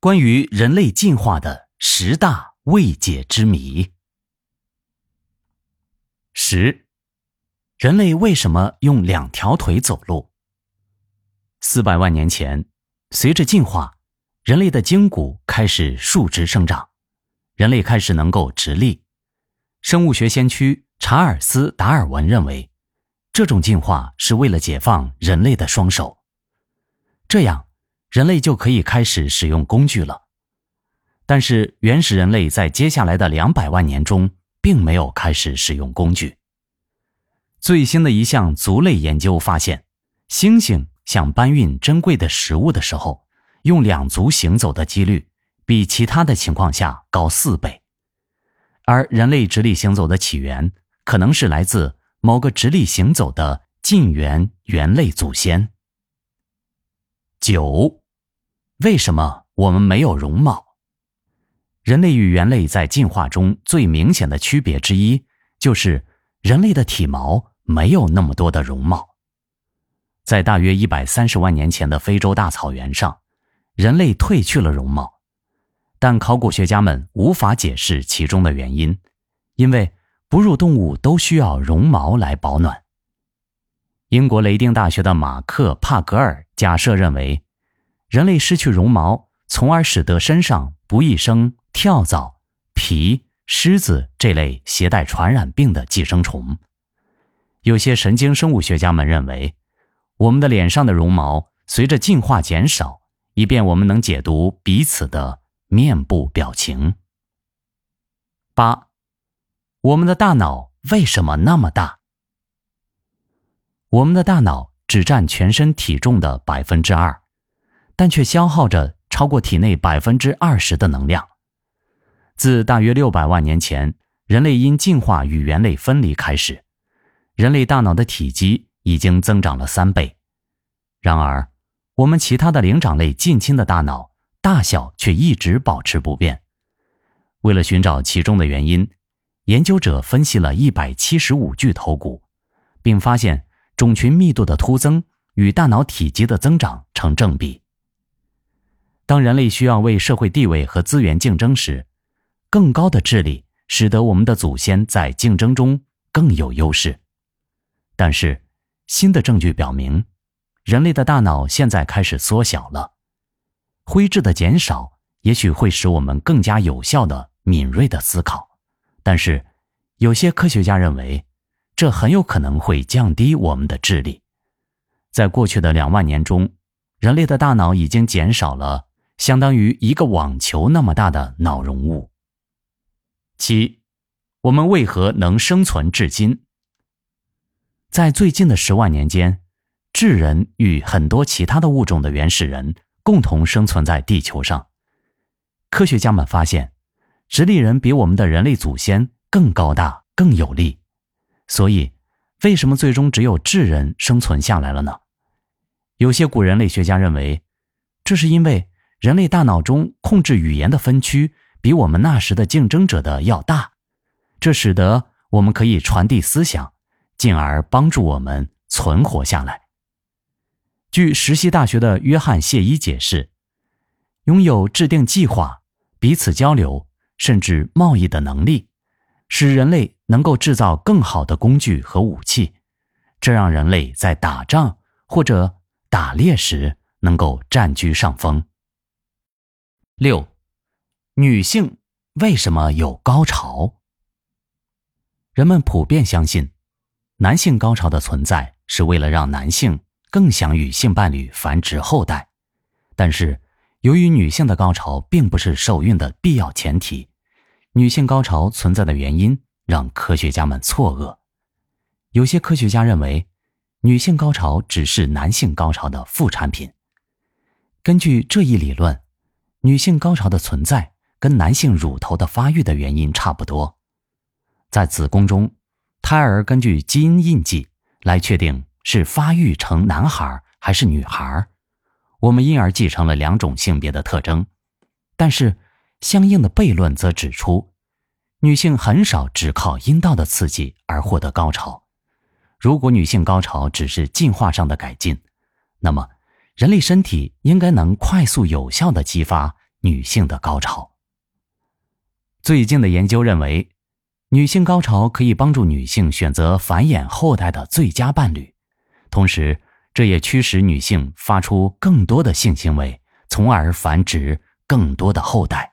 关于人类进化的十大未解之谜。十，人类为什么用两条腿走路？四百万年前，随着进化，人类的筋骨开始竖直生长，人类开始能够直立。生物学先驱查尔斯·达尔文认为，这种进化是为了解放人类的双手，这样。人类就可以开始使用工具了，但是原始人类在接下来的两百万年中并没有开始使用工具。最新的一项族类研究发现，猩猩想搬运珍贵的食物的时候，用两足行走的几率比其他的情况下高四倍，而人类直立行走的起源可能是来自某个直立行走的近缘猿类祖先。九。为什么我们没有容貌？人类与猿类在进化中最明显的区别之一，就是人类的体毛没有那么多的绒毛。在大约一百三十万年前的非洲大草原上，人类褪去了绒毛，但考古学家们无法解释其中的原因，因为哺乳动物都需要绒毛来保暖。英国雷丁大学的马克·帕格尔假设认为。人类失去绒毛，从而使得身上不易生跳蚤、蜱、虱子这类携带传染病的寄生虫。有些神经生物学家们认为，我们的脸上的绒毛随着进化减少，以便我们能解读彼此的面部表情。八，我们的大脑为什么那么大？我们的大脑只占全身体重的百分之二。但却消耗着超过体内百分之二十的能量。自大约六百万年前，人类因进化与猿类分离开始，人类大脑的体积已经增长了三倍。然而，我们其他的灵长类近亲的大脑大小却一直保持不变。为了寻找其中的原因，研究者分析了一百七十五具头骨，并发现种群密度的突增与大脑体积的增长成正比。当人类需要为社会地位和资源竞争时，更高的智力使得我们的祖先在竞争中更有优势。但是，新的证据表明，人类的大脑现在开始缩小了。灰质的减少也许会使我们更加有效的、敏锐的思考，但是，有些科学家认为，这很有可能会降低我们的智力。在过去的两万年中，人类的大脑已经减少了。相当于一个网球那么大的脑容物。七，我们为何能生存至今？在最近的十万年间，智人与很多其他的物种的原始人共同生存在地球上。科学家们发现，直立人比我们的人类祖先更高大、更有力。所以，为什么最终只有智人生存下来了呢？有些古人类学家认为，这是因为。人类大脑中控制语言的分区比我们那时的竞争者的要大，这使得我们可以传递思想，进而帮助我们存活下来。据石溪大学的约翰谢伊解释，拥有制定计划、彼此交流甚至贸易的能力，使人类能够制造更好的工具和武器，这让人类在打仗或者打猎时能够占据上风。六，女性为什么有高潮？人们普遍相信，男性高潮的存在是为了让男性更想与性伴侣繁殖后代。但是，由于女性的高潮并不是受孕的必要前提，女性高潮存在的原因让科学家们错愕。有些科学家认为，女性高潮只是男性高潮的副产品。根据这一理论。女性高潮的存在跟男性乳头的发育的原因差不多，在子宫中，胎儿根据基因印记来确定是发育成男孩还是女孩，我们因而继承了两种性别的特征。但是，相应的悖论则指出，女性很少只靠阴道的刺激而获得高潮。如果女性高潮只是进化上的改进，那么。人类身体应该能快速有效的激发女性的高潮。最近的研究认为，女性高潮可以帮助女性选择繁衍后代的最佳伴侣，同时这也驱使女性发出更多的性行为，从而繁殖更多的后代。